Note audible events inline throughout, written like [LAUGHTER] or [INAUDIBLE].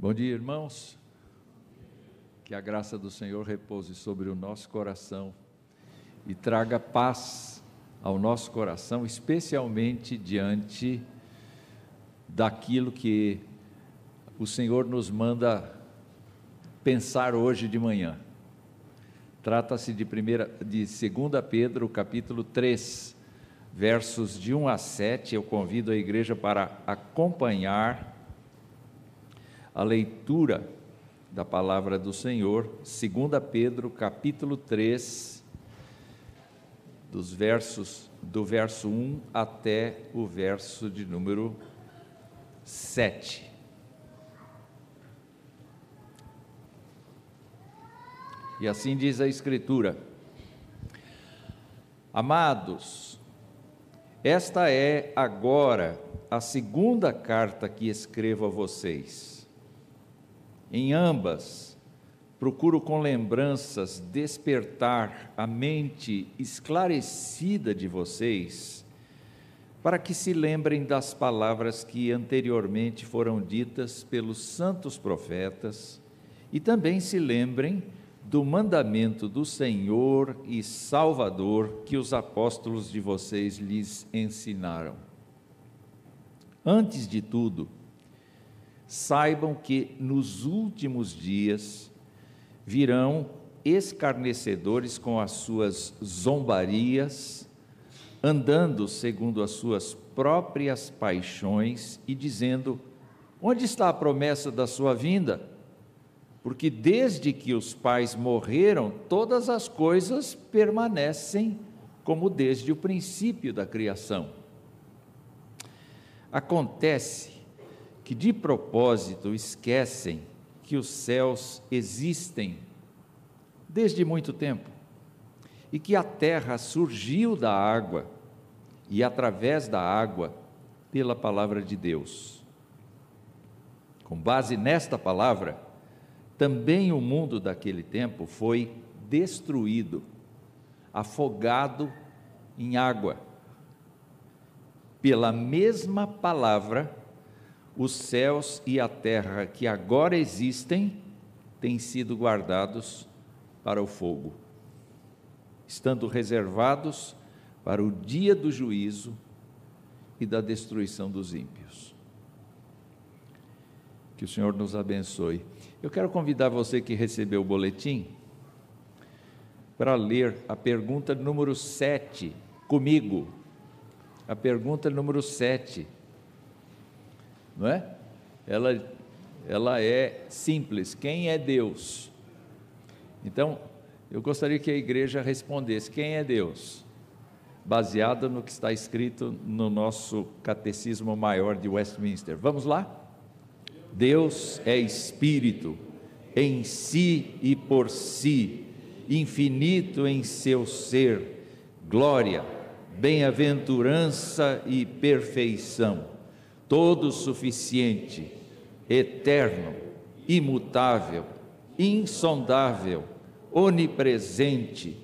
Bom dia, irmãos. Que a graça do Senhor repouse sobre o nosso coração e traga paz ao nosso coração, especialmente diante daquilo que o Senhor nos manda pensar hoje de manhã. Trata-se de primeira de 2 Pedro, capítulo 3, versos de 1 a 7. Eu convido a igreja para acompanhar a leitura da palavra do Senhor, 2 Pedro, capítulo 3, dos versos do verso 1 até o verso de número 7. E assim diz a Escritura: Amados, esta é agora a segunda carta que escrevo a vocês em ambas, procuro com lembranças despertar a mente esclarecida de vocês, para que se lembrem das palavras que anteriormente foram ditas pelos santos profetas e também se lembrem do mandamento do Senhor e Salvador que os apóstolos de vocês lhes ensinaram. Antes de tudo, saibam que nos últimos dias virão escarnecedores com as suas zombarias, andando segundo as suas próprias paixões e dizendo: Onde está a promessa da sua vinda? Porque desde que os pais morreram, todas as coisas permanecem como desde o princípio da criação. Acontece que de propósito esquecem que os céus existem desde muito tempo e que a terra surgiu da água e através da água pela palavra de Deus. Com base nesta palavra, também o mundo daquele tempo foi destruído, afogado em água. Pela mesma palavra, os céus e a terra que agora existem têm sido guardados para o fogo, estando reservados para o dia do juízo e da destruição dos ímpios. Que o Senhor nos abençoe. Eu quero convidar você que recebeu o boletim para ler a pergunta número 7 comigo. A pergunta número 7 não é? Ela, ela é simples. Quem é Deus? Então, eu gostaria que a igreja respondesse: quem é Deus? Baseado no que está escrito no nosso catecismo maior de Westminster. Vamos lá? Deus é espírito, em si e por si, infinito em seu ser, glória, bem-aventurança e perfeição todo suficiente, eterno, imutável, insondável, onipresente,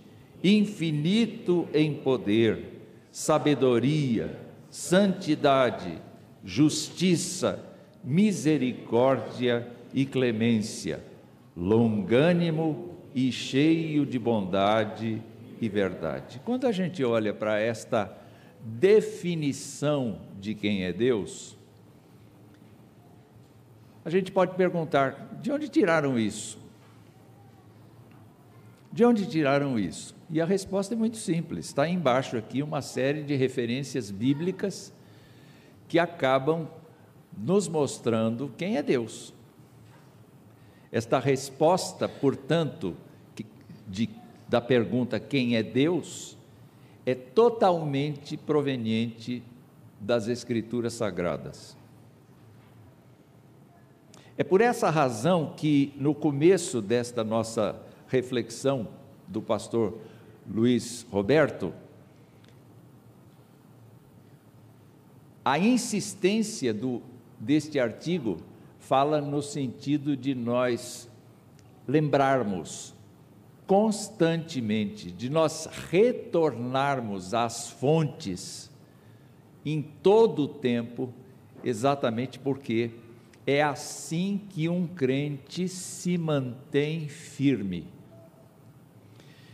infinito em poder, sabedoria, santidade, justiça, misericórdia e clemência, longânimo e cheio de bondade e verdade. Quando a gente olha para esta definição de quem é Deus, a gente pode perguntar: de onde tiraram isso? De onde tiraram isso? E a resposta é muito simples. Está embaixo aqui uma série de referências bíblicas que acabam nos mostrando quem é Deus. Esta resposta, portanto, de, da pergunta quem é Deus, é totalmente proveniente das Escrituras Sagradas. É por essa razão que, no começo desta nossa reflexão do pastor Luiz Roberto, a insistência do, deste artigo fala no sentido de nós lembrarmos constantemente, de nós retornarmos às fontes em todo o tempo, exatamente porque é assim que um crente se mantém firme.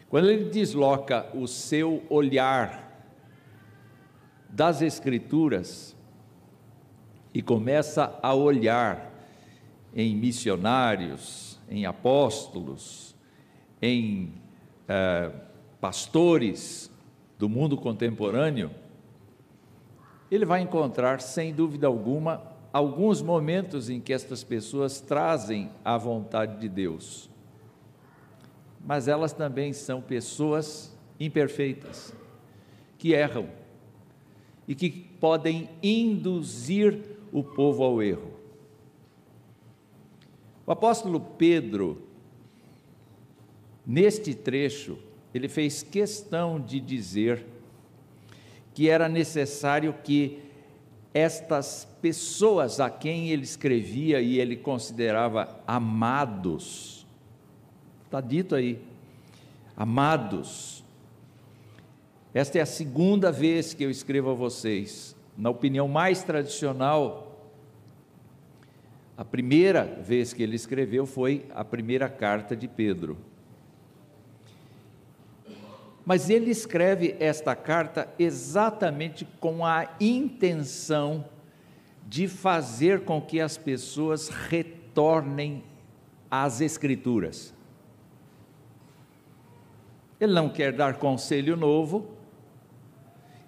Quando ele desloca o seu olhar das Escrituras e começa a olhar em missionários, em apóstolos, em eh, pastores do mundo contemporâneo, ele vai encontrar, sem dúvida alguma, alguns momentos em que estas pessoas trazem a vontade de Deus. Mas elas também são pessoas imperfeitas, que erram e que podem induzir o povo ao erro. O apóstolo Pedro, neste trecho, ele fez questão de dizer que era necessário que estas pessoas a quem ele escrevia e ele considerava amados, está dito aí, amados. Esta é a segunda vez que eu escrevo a vocês. Na opinião mais tradicional, a primeira vez que ele escreveu foi a primeira carta de Pedro. Mas ele escreve esta carta exatamente com a intenção de fazer com que as pessoas retornem às Escrituras. Ele não quer dar conselho novo,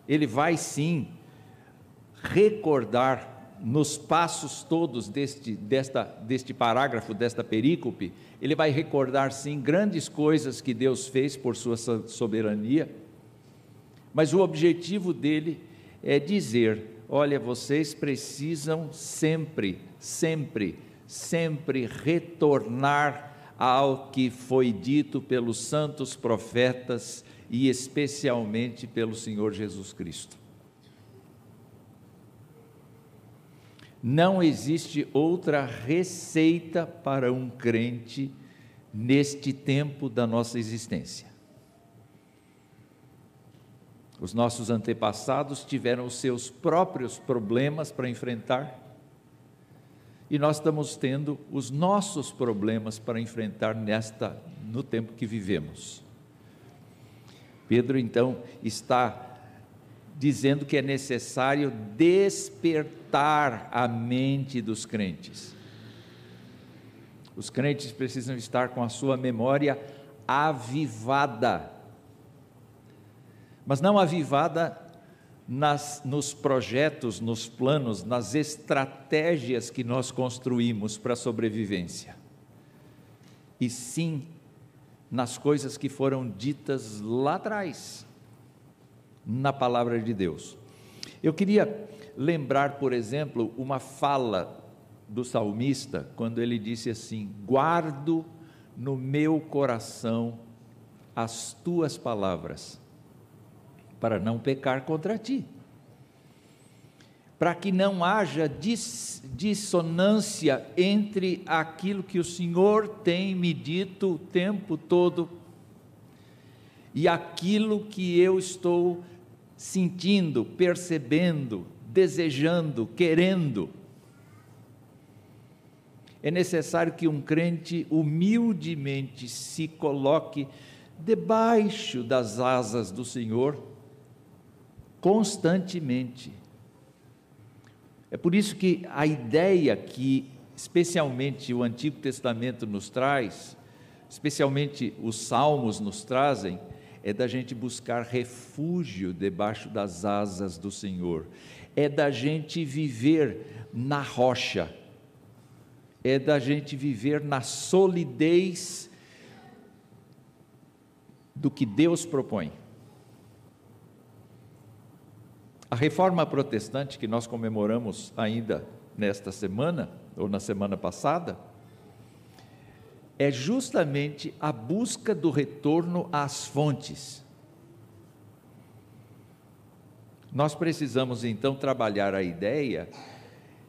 ele vai sim recordar nos passos todos deste, desta, deste parágrafo, desta perícope, ele vai recordar sim grandes coisas que Deus fez por sua soberania, mas o objetivo dele é dizer: olha, vocês precisam sempre, sempre, sempre retornar ao que foi dito pelos santos profetas e especialmente pelo Senhor Jesus Cristo. Não existe outra receita para um crente neste tempo da nossa existência. Os nossos antepassados tiveram os seus próprios problemas para enfrentar, e nós estamos tendo os nossos problemas para enfrentar nesta no tempo que vivemos. Pedro então está dizendo que é necessário despertar a mente dos crentes. Os crentes precisam estar com a sua memória avivada, mas não avivada nas, nos projetos, nos planos, nas estratégias que nós construímos para a sobrevivência, e sim nas coisas que foram ditas lá atrás na palavra de Deus. Eu queria lembrar, por exemplo, uma fala do salmista, quando ele disse assim: Guardo no meu coração as tuas palavras, para não pecar contra ti. Para que não haja dis, dissonância entre aquilo que o Senhor tem me dito o tempo todo e aquilo que eu estou sentindo, percebendo, desejando, querendo. É necessário que um crente humildemente se coloque debaixo das asas do Senhor constantemente. É por isso que a ideia que, especialmente, o Antigo Testamento nos traz, especialmente os Salmos nos trazem, é da gente buscar refúgio debaixo das asas do Senhor, é da gente viver na rocha, é da gente viver na solidez do que Deus propõe. A reforma protestante que nós comemoramos ainda nesta semana, ou na semana passada, é justamente a busca do retorno às fontes. Nós precisamos então trabalhar a ideia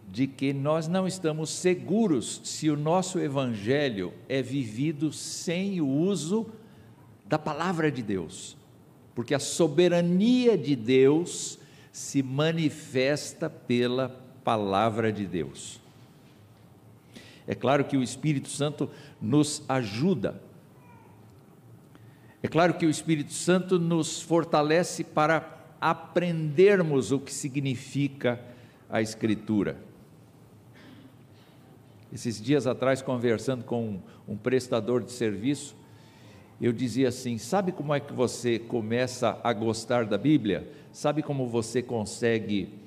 de que nós não estamos seguros se o nosso evangelho é vivido sem o uso da palavra de Deus, porque a soberania de Deus se manifesta pela palavra de Deus. É claro que o Espírito Santo nos ajuda. É claro que o Espírito Santo nos fortalece para aprendermos o que significa a Escritura. Esses dias atrás, conversando com um, prestador de serviço, eu dizia assim: sabe como é que você começa a gostar da Bíblia? Sabe como você consegue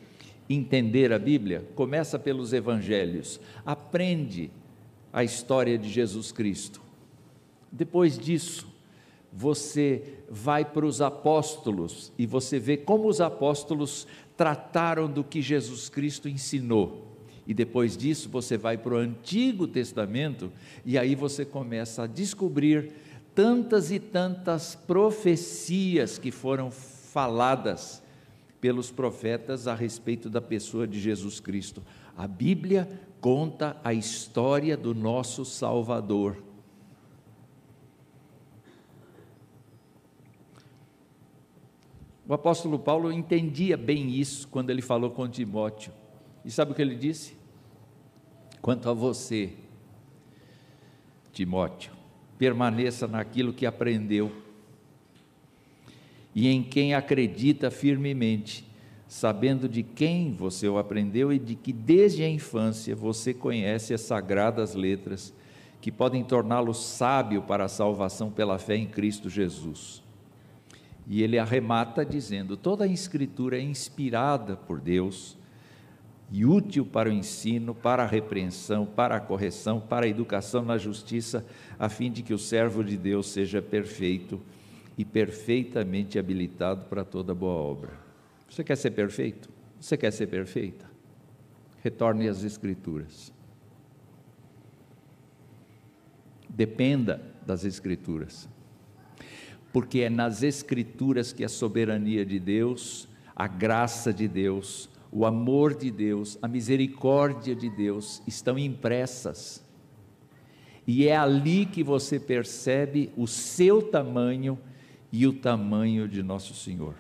entender a Bíblia? Começa pelos evangelhos. Aprende a história de Jesus Cristo. Depois disso, você vai para os apóstolos e você vê como os apóstolos trataram do que Jesus Cristo ensinou. E depois disso você vai para o Antigo Testamento e aí você começa a descobrir tantas e tantas profecias que foram faladas pelos profetas a respeito da pessoa de Jesus Cristo. A Bíblia conta a história do nosso Salvador. O apóstolo Paulo entendia bem isso quando ele falou com Timóteo. E sabe o que ele disse? Quanto a você, Timóteo, permaneça naquilo que aprendeu e em quem acredita firmemente, sabendo de quem você o aprendeu e de que desde a infância você conhece as sagradas letras que podem torná-lo sábio para a salvação pela fé em Cristo Jesus. E ele arremata dizendo: toda a Escritura é inspirada por Deus e útil para o ensino, para a repreensão, para a correção, para a educação na justiça, a fim de que o servo de Deus seja perfeito e perfeitamente habilitado para toda boa obra. Você quer ser perfeito? Você quer ser perfeita? Retorne às Escrituras. Dependa das Escrituras porque é nas Escrituras que a soberania de Deus, a graça de Deus, o amor de Deus, a misericórdia de Deus estão impressas. E é ali que você percebe o seu tamanho e o tamanho de nosso Senhor.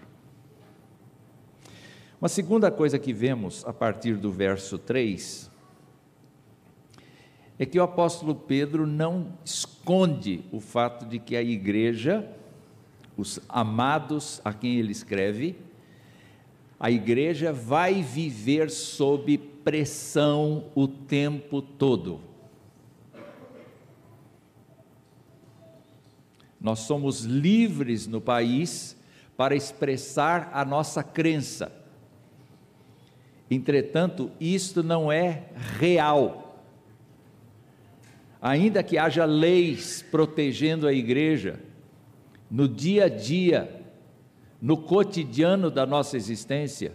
Uma segunda coisa que vemos a partir do verso 3 é que o apóstolo Pedro não esconde o fato de que a igreja os amados a quem ele escreve, a igreja vai viver sob pressão o tempo todo. Nós somos livres no país para expressar a nossa crença. Entretanto, isto não é real. Ainda que haja leis protegendo a igreja, no dia a dia, no cotidiano da nossa existência,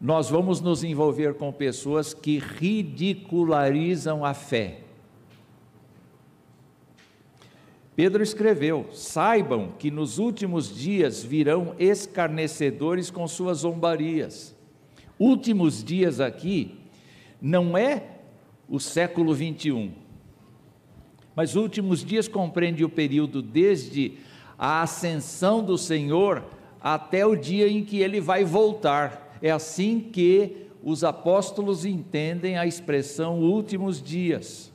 nós vamos nos envolver com pessoas que ridicularizam a fé. Pedro escreveu: saibam que nos últimos dias virão escarnecedores com suas zombarias. Últimos dias aqui não é o século 21, mas últimos dias compreende o período desde a ascensão do Senhor até o dia em que ele vai voltar. É assim que os apóstolos entendem a expressão últimos dias.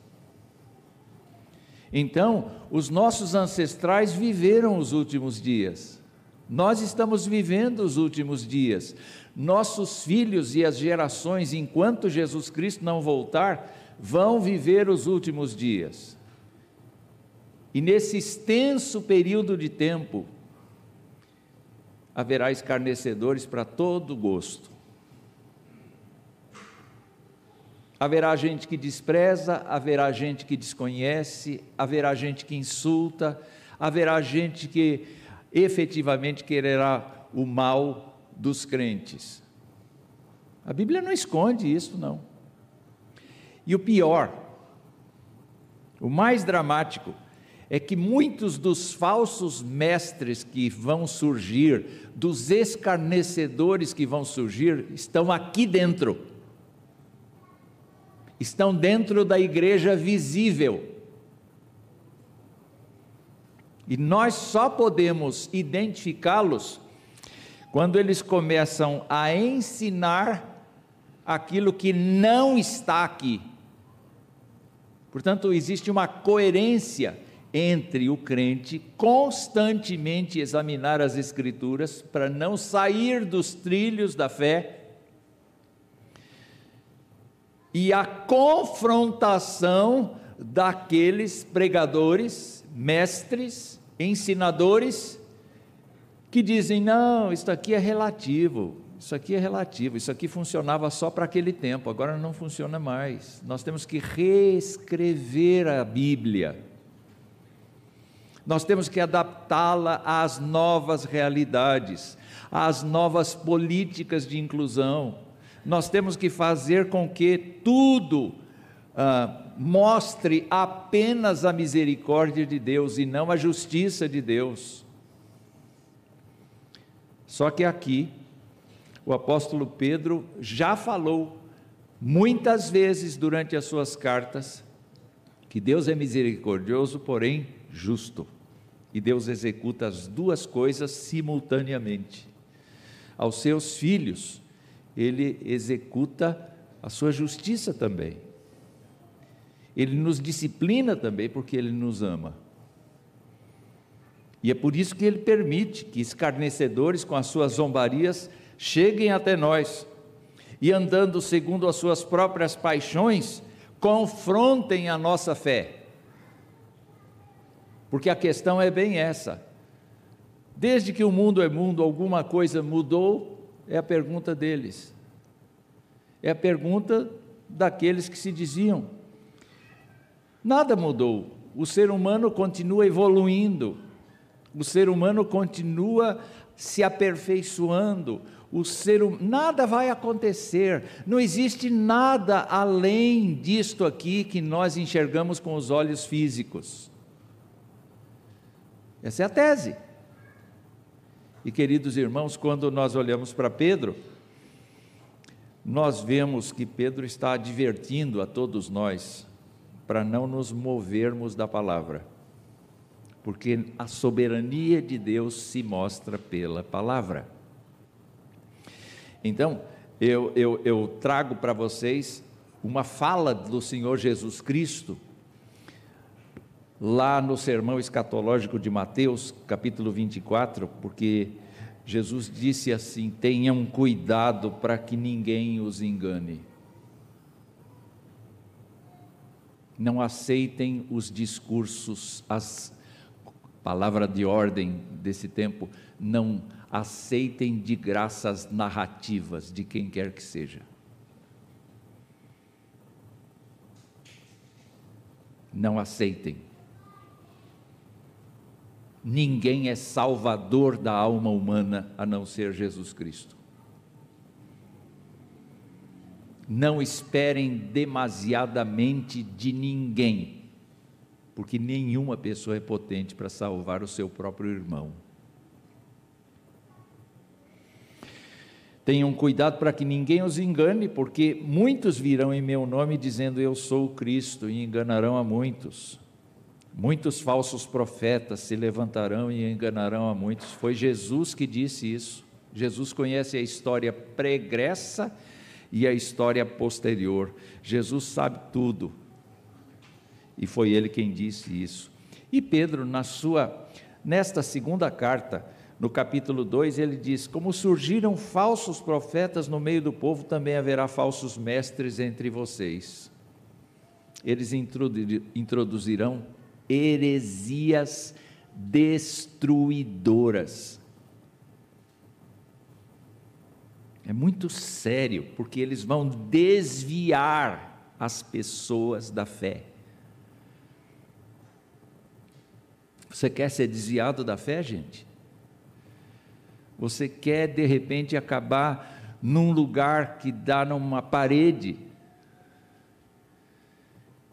Então, os nossos ancestrais viveram os últimos dias. Nós estamos vivendo os últimos dias. Nossos filhos e as gerações, enquanto Jesus Cristo não voltar, vão viver os últimos dias. E nesse extenso período de tempo, haverá escarnecedores para todo gosto. Haverá gente que despreza, haverá gente que desconhece, haverá gente que insulta, haverá gente que efetivamente quererá o mal dos crentes. A Bíblia não esconde isso, não. E o pior, o mais dramático, é que muitos dos falsos mestres que vão surgir, dos escarnecedores que vão surgir, estão aqui dentro. Estão dentro da igreja visível. E nós só podemos identificá-los quando eles começam a ensinar aquilo que não está aqui. Portanto, existe uma coerência entre o crente constantemente examinar as Escrituras para não sair dos trilhos da fé e a confrontação daqueles pregadores, mestres, ensinadores que dizem: não, isso aqui é relativo, isso aqui é relativo, isso aqui funcionava só para aquele tempo, agora não funciona mais. Nós temos que reescrever a Bíblia nós temos que adaptá-la às novas realidades, às novas políticas de inclusão. Nós temos que fazer com que tudo ah, mostre apenas a misericórdia de Deus e não a justiça de Deus. Só que aqui, o apóstolo Pedro já falou muitas vezes durante as suas cartas que Deus é misericordioso, porém justo e Deus executa as duas coisas simultaneamente. Aos seus filhos, ele executa a sua justiça também. Ele nos disciplina também porque ele nos ama. E é por isso que ele permite que escarnecedores com as suas zombarias cheguem até nós e andando segundo as suas próprias paixões, confrontem a nossa fé porque a questão é bem essa. Desde que o mundo é mundo, alguma coisa mudou? É a pergunta deles. É a pergunta daqueles que se diziam. Nada mudou. O ser humano continua evoluindo. O ser humano continua se aperfeiçoando. O ser hum... nada vai acontecer. Não existe nada além disto aqui que nós enxergamos com os olhos físicos. Essa é a tese. E queridos irmãos, quando nós olhamos para Pedro, nós vemos que Pedro está advertindo a todos nós para não nos movermos da palavra, porque a soberania de Deus se mostra pela palavra. Então, eu, eu, eu trago para vocês uma fala do Senhor Jesus Cristo lá no sermão escatológico de Mateus, capítulo 24, porque Jesus disse assim: tenham cuidado para que ninguém os engane. Não aceitem os discursos, as palavra de ordem desse tempo, não aceitem de graças narrativas de quem quer que seja. Não aceitem ninguém é salvador da alma humana a não ser Jesus Cristo. Não esperem demasiadamente de ninguém, porque nenhuma pessoa é potente para salvar o seu próprio irmão. Tenham cuidado para que ninguém os engane, porque muitos virão em meu nome dizendo eu sou o Cristo e enganarão a muitos. Muitos falsos profetas se levantarão e enganarão a muitos. Foi Jesus que disse isso. Jesus conhece a história pregressa e a história posterior. Jesus sabe tudo. E foi ele quem disse isso. E Pedro, na sua nesta segunda carta, no capítulo 2, ele diz: Como surgiram falsos profetas no meio do povo, também haverá falsos mestres entre vocês. Eles introduzirão heresias destruidoras. É muito sério, porque eles vão desviar as pessoas da fé. Você quer ser desviado da fé, gente? Você quer de repente acabar num lugar que dá numa parede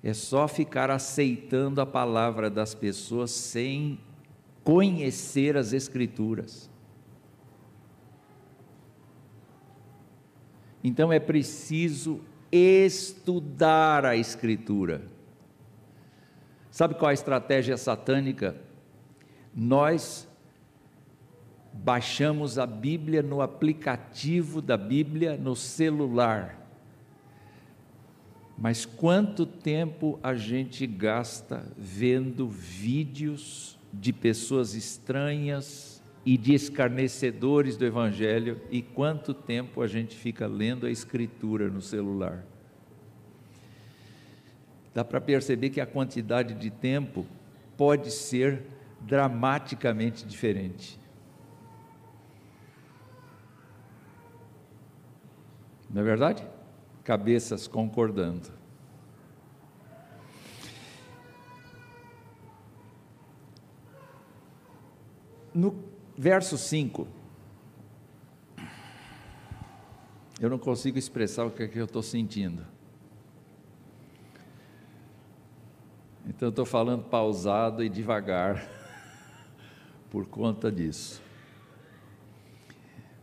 é só ficar aceitando a palavra das pessoas sem conhecer as Escrituras. Então é preciso estudar a Escritura. Sabe qual a estratégia satânica? Nós baixamos a Bíblia no aplicativo da Bíblia no celular Mas quanto tempo a gente gasta vendo vídeos de pessoas estranhas e de escarnecedores do Evangelho, e quanto tempo a gente fica lendo a Escritura no celular? Dá para perceber que a quantidade de tempo pode ser dramaticamente diferente. Não é verdade? Cabeças concordando. No verso 5, eu não consigo expressar o que, é que eu estou sentindo. Então eu estou falando pausado e devagar [LAUGHS] por conta disso.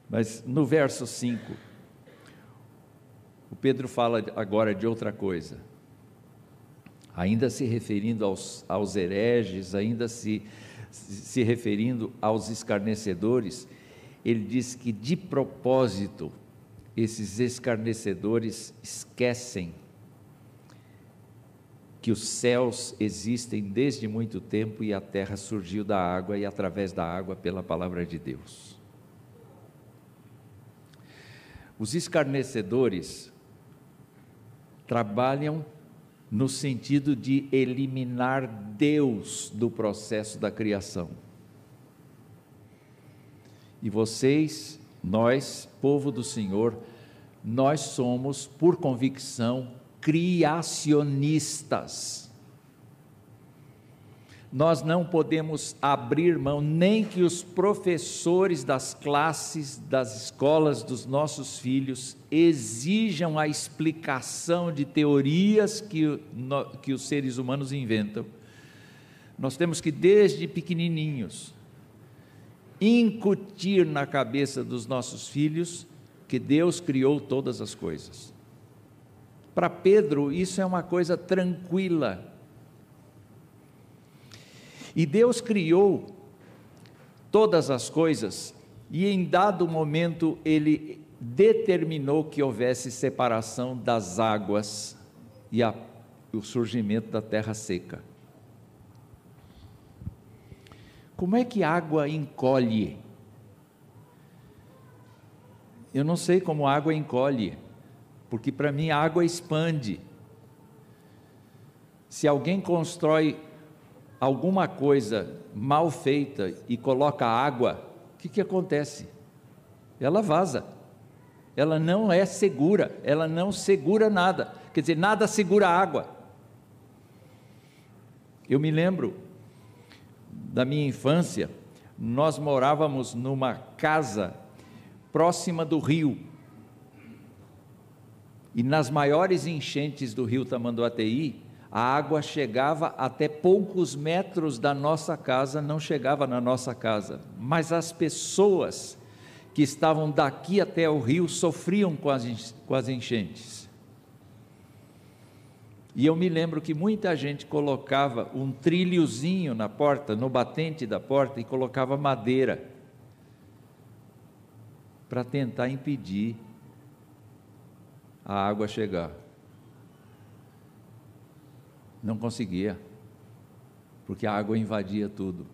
Mas no verso 5, o Pedro fala agora de outra coisa. Ainda se referindo aos, aos hereges, ainda se, se referindo aos escarnecedores, ele diz que de propósito esses escarnecedores esquecem que os céus existem desde muito tempo e a terra surgiu da água e através da água pela palavra de Deus. Os escarnecedores trabalham no sentido de eliminar Deus do processo da criação. E vocês, nós, povo do Senhor, nós somos, por convicção, criacionistas. Nós não podemos abrir mão, nem que os professores das classes, das escolas dos nossos filhos exijam a explicação de teorias que, que os seres humanos inventam. Nós temos que, desde pequenininhos, incutir na cabeça dos nossos filhos que Deus criou todas as coisas. Para Pedro, isso é uma coisa tranquila. E Deus criou todas as coisas, e em dado momento ele determinou que houvesse separação das águas e a, o surgimento da terra seca. Como é que água encolhe? Eu não sei como água encolhe porque para mim a água expande. Se alguém constrói alguma coisa mal feita e coloca água, o que, que acontece? Ela vaza. Ela não é segura, ela não segura nada. Quer dizer, nada segura água. Eu me lembro da minha infância, nós morávamos numa casa próxima do rio. E nas maiores enchentes do rio Tamanduateí, a água chegava até poucos metros da nossa casa, não chegava na nossa casa, mas as pessoas que estavam daqui até o rio sofriam com as, com as enchentes. E eu me lembro que muita gente colocava um trilhozinho na porta, no batente da porta, e colocava madeira para tentar impedir a água chegar. Não conseguia, porque a água invadia tudo.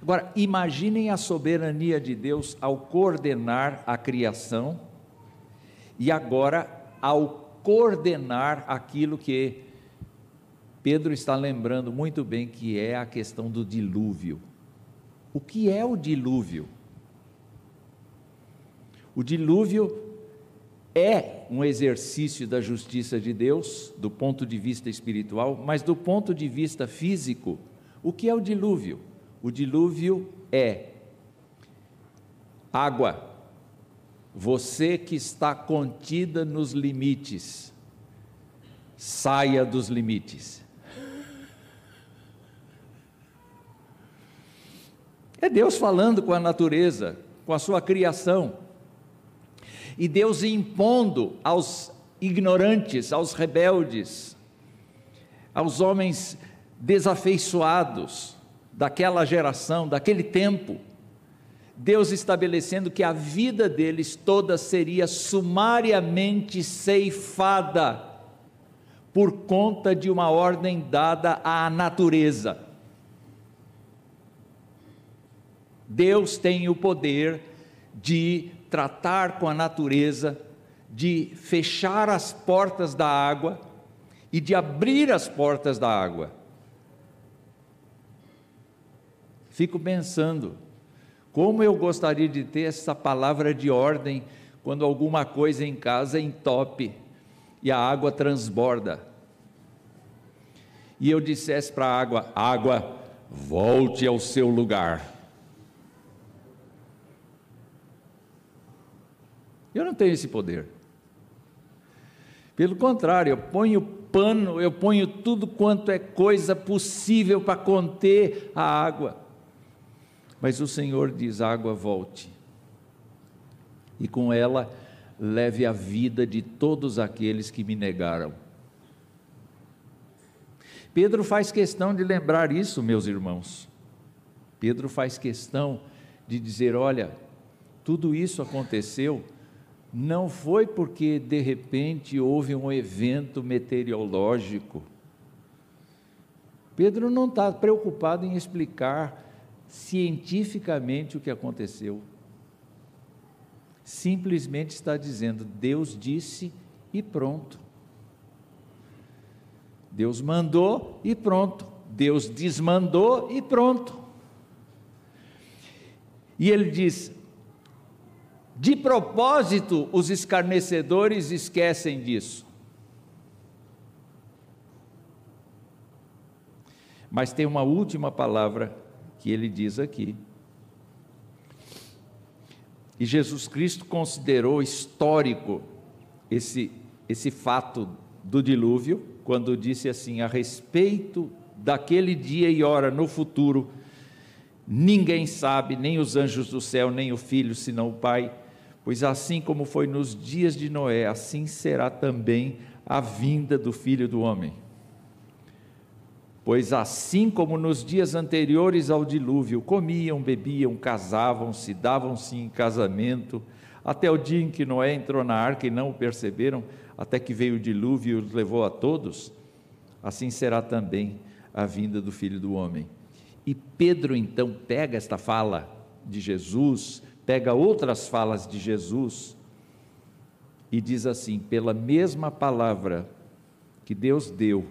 Agora, imaginem a soberania de Deus ao coordenar a criação e agora ao coordenar aquilo que Pedro está lembrando muito bem, que é a questão do dilúvio. O que é o dilúvio? O dilúvio é um exercício da justiça de Deus, do ponto de vista espiritual, mas do ponto de vista físico, o que é o dilúvio? O dilúvio é água. Você que está contida nos limites, saia dos limites. É Deus falando com a natureza, com a sua criação e Deus impondo aos ignorantes, aos rebeldes, aos homens desafeiçoados daquela geração, daquele tempo, Deus estabelecendo que a vida deles toda seria sumariamente ceifada por conta de uma ordem dada à natureza. Deus tem o poder de tratar com a natureza, de fechar as portas da água e de abrir as portas da água. Fico pensando, como eu gostaria de ter essa palavra de ordem quando alguma coisa em casa entope e a água transborda. E eu dissesse para a água: água, volte ao seu lugar. Eu não tenho esse poder. Pelo contrário, eu ponho pano, eu ponho tudo quanto é coisa possível para conter a água. Mas o Senhor diz: água volte. E com ela leve a vida de todos aqueles que me negaram. Pedro faz questão de lembrar isso, meus irmãos. Pedro faz questão de dizer: olha, tudo isso aconteceu não foi porque de repente houve um evento meteorológico. Pedro não está preocupado em explicar cientificamente o que aconteceu. Simplesmente está dizendo: Deus disse e pronto. Deus mandou e pronto. Deus desmandou e pronto. E ele diz: de propósito, os escarnecedores esquecem disso. Mas tem uma última palavra que ele diz aqui. E Jesus Cristo considerou histórico esse, esse fato do dilúvio, quando disse assim: a respeito daquele dia e hora no futuro, ninguém sabe, nem os anjos do céu, nem o filho, senão o Pai Pois assim como foi nos dias de Noé, assim será também a vinda do filho do homem. Pois assim como nos dias anteriores ao dilúvio, comiam, bebiam, casavam-se, davam-se em casamento, até o dia em que Noé entrou na arca e não o perceberam, até que veio o dilúvio e os levou a todos, assim será também a vinda do filho do homem. E Pedro então pega esta fala de Jesus pega outras falas de Jesus e diz assim: pela mesma palavra que Deus deu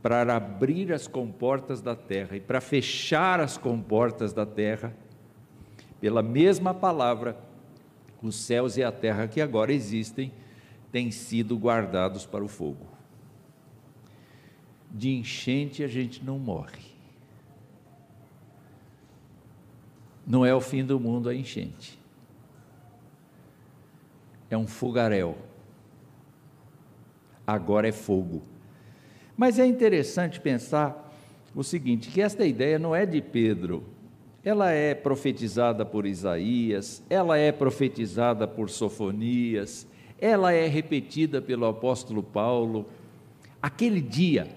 para abrir as comportas da terra e para fechar as comportas da terra, pela mesma palavra, os céus e a terra que agora existem têm sido guardados para o fogo. De enchente a gente não morre. Não é o fim do mundo a enchente. É um fogaréu. Agora é fogo. Mas é interessante pensar o seguinte: que esta ideia não é de Pedro, ela é profetizada por Isaías, ela é profetizada por Sofonias, ela é repetida pelo apóstolo Paulo. Aquele dia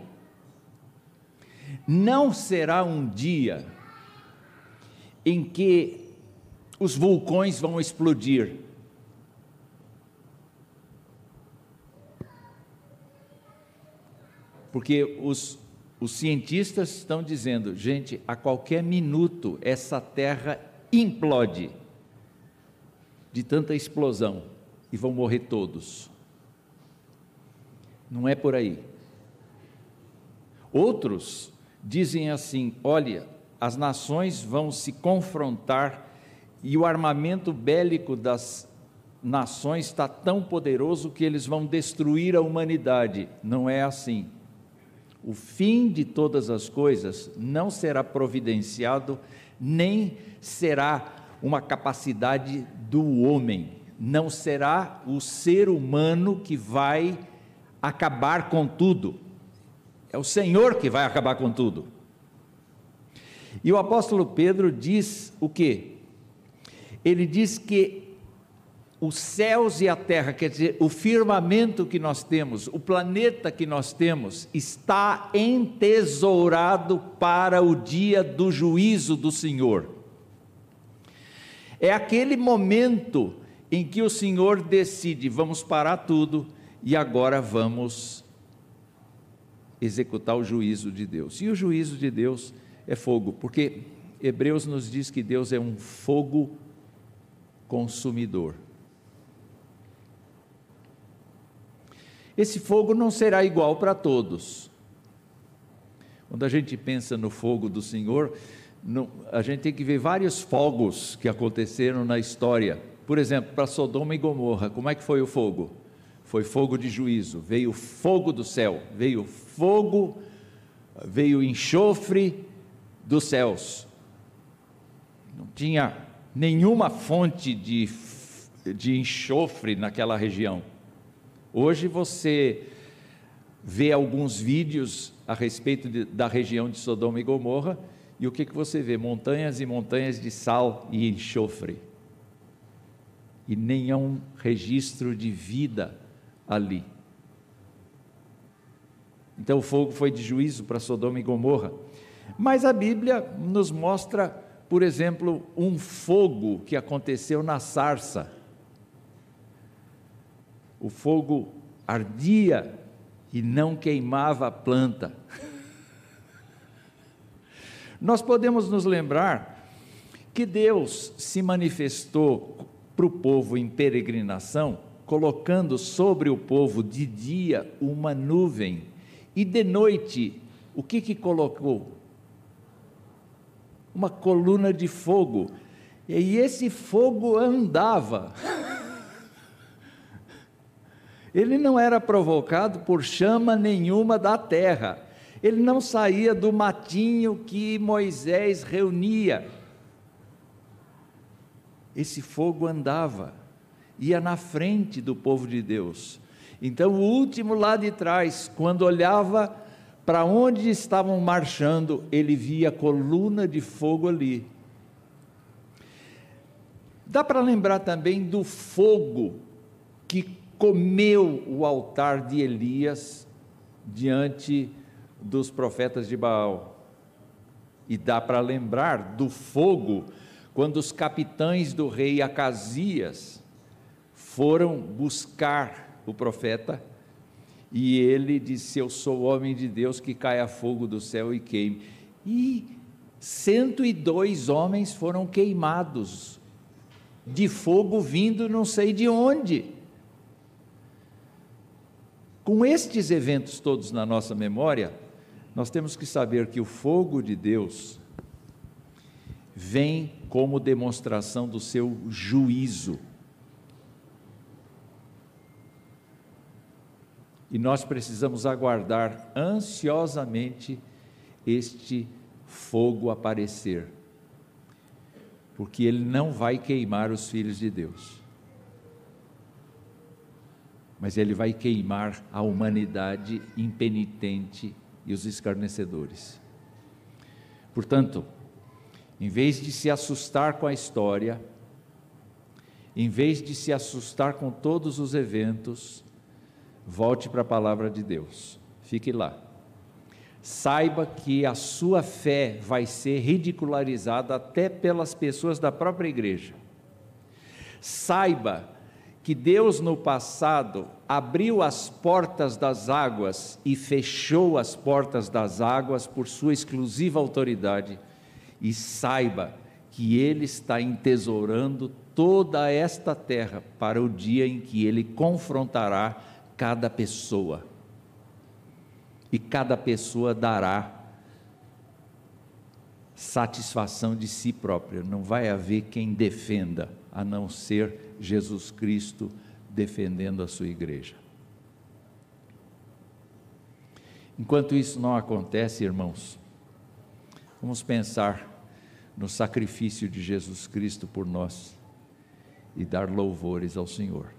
não será um dia em que os vulcões vão explodir. Porque os, os cientistas estão dizendo, gente, a qualquer minuto essa terra implode de tanta explosão e vão morrer todos. Não é por aí. Outros dizem assim: olha, as nações vão se confrontar e o armamento bélico das nações está tão poderoso que eles vão destruir a humanidade. Não é assim. O fim de todas as coisas não será providenciado, nem será uma capacidade do homem, não será o ser humano que vai acabar com tudo. É o Senhor que vai acabar com tudo. E o apóstolo Pedro diz o quê? Ele diz que os céus e a terra, quer dizer, o firmamento que nós temos, o planeta que nós temos, está entesourado para o dia do juízo do Senhor. É aquele momento em que o Senhor decide: vamos parar tudo e agora vamos executar o juízo de Deus. E o juízo de Deus é fogo, porque Hebreus nos diz que Deus é um fogo consumidor. Esse fogo não será igual para todos. Quando a gente pensa no fogo do Senhor, não, a gente tem que ver vários fogos que aconteceram na história. Por exemplo, para Sodoma e Gomorra, como é que foi o fogo? Foi fogo de juízo, veio fogo do céu, veio fogo, veio enxofre dos céus. Não tinha nenhuma fonte de, de enxofre naquela região. Hoje você vê alguns vídeos a respeito de, da região de Sodoma e Gomorra, e o que, que você vê? Montanhas e montanhas de sal e enxofre. E nenhum registro de vida ali. Então o fogo foi de juízo para Sodoma e Gomorra. Mas a Bíblia nos mostra, por exemplo, um fogo que aconteceu na sarça. O fogo ardia e não queimava a planta. Nós podemos nos lembrar que Deus se manifestou para o povo em peregrinação, colocando sobre o povo de dia uma nuvem e de noite, o que que colocou? Uma coluna de fogo. E esse fogo andava. Ele não era provocado por chama nenhuma da terra. Ele não saía do matinho que Moisés reunia. Esse fogo andava, ia na frente do povo de Deus. Então, o último lá de trás, quando olhava para onde estavam marchando, ele via coluna de fogo ali. Dá para lembrar também do fogo que comeu o altar de Elias diante dos profetas de Baal. E dá para lembrar do fogo quando os capitães do rei Acasias foram buscar o profeta e ele disse: Eu sou homem de Deus que caia fogo do céu e queime. E 102 homens foram queimados de fogo vindo não sei de onde. Com estes eventos todos na nossa memória, nós temos que saber que o fogo de Deus vem como demonstração do seu juízo. E nós precisamos aguardar ansiosamente este fogo aparecer, porque ele não vai queimar os filhos de Deus mas ele vai queimar a humanidade impenitente e os escarnecedores. Portanto, em vez de se assustar com a história, em vez de se assustar com todos os eventos, volte para a palavra de Deus, fique lá. Saiba que a sua fé vai ser ridicularizada até pelas pessoas da própria igreja. Saiba que Deus no passado abriu as portas das águas e fechou as portas das águas por sua exclusiva autoridade, e saiba que Ele está entesourando toda esta terra para o dia em que Ele confrontará cada pessoa, e cada pessoa dará satisfação de si própria, não vai haver quem defenda, a não ser Jesus Cristo defendendo a sua igreja. Enquanto isso não acontece, irmãos, vamos pensar no sacrifício de Jesus Cristo por nós e dar louvores ao Senhor.